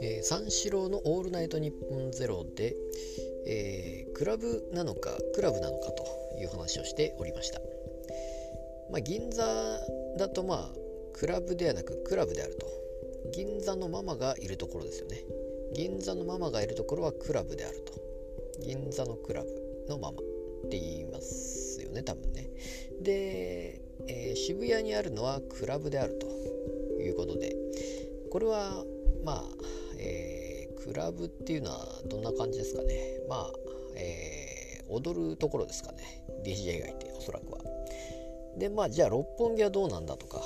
えー、三四郎の「オールナイトニッポンゼロで、えー、クラブなのかクラブなのかという話をしておりました、まあ、銀座だとまあクラブではなくクラブであると。銀座のママがいるところですよね。銀座のママがいるところはクラブであると。銀座のクラブのママって言います。ね多分ね。で、えー、渋谷にあるのはクラブであるということで。これはまあ、えー、クラブっていうのはどんな感じですかね。まあ、えー、踊るところですかね。DJ がいておそらくは。でまあじゃあ六本木はどうなんだとか、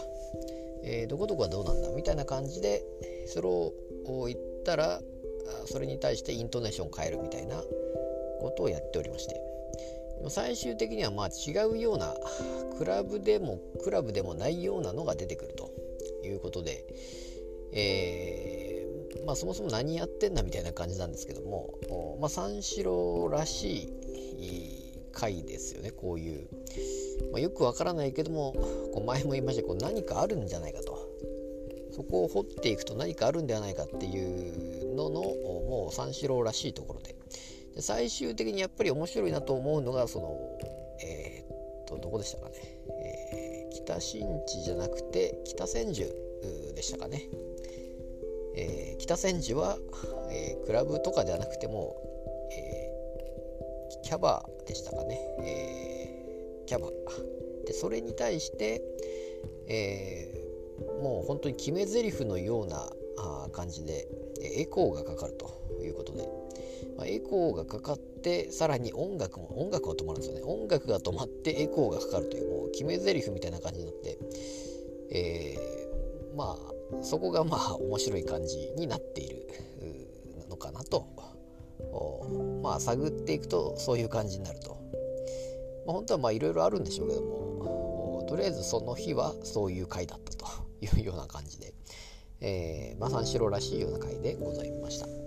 えー、どこどこはどうなんだみたいな感じでそれを言ったらそれに対してイントネーションを変えるみたいなことをやっておりまして。最終的にはまあ違うようなクラブでもクラブでもないようなのが出てくるということで、えー、まあ、そもそも何やってんだみたいな感じなんですけども、まあ、三四郎らしい回ですよねこういう、まあ、よくわからないけどもこう前も言いましたこう何かあるんじゃないかと。そこを掘っていくと何かあるんではないかっていうののもう三四郎らしいところで。で最終的にやっぱり面白いなと思うのがそのえー、っとどこでしたかね、えー、北新地じゃなくて北千住でしたかね、えー、北千住は、えクラブとかではなくても、えキャバでしたかね、えキャバ。でそれに対して、えもう本当に決め台詞のような感じでエコーがかかるということで、まあ、エコーがかかってさらに音楽も音楽が止まるんですよね。音楽が止まってエコーがかかるというもう決め台詞みたいな感じになって、えー、まあそこがまあ面白い感じになっているのかなと。まあ探っていくとそういう感じになると、まあ、本当はまあいろいろあるんでしょうけどもとりあえずその日はそういう回だったというような感じで、えー、まあ三四郎らしいような回でございました。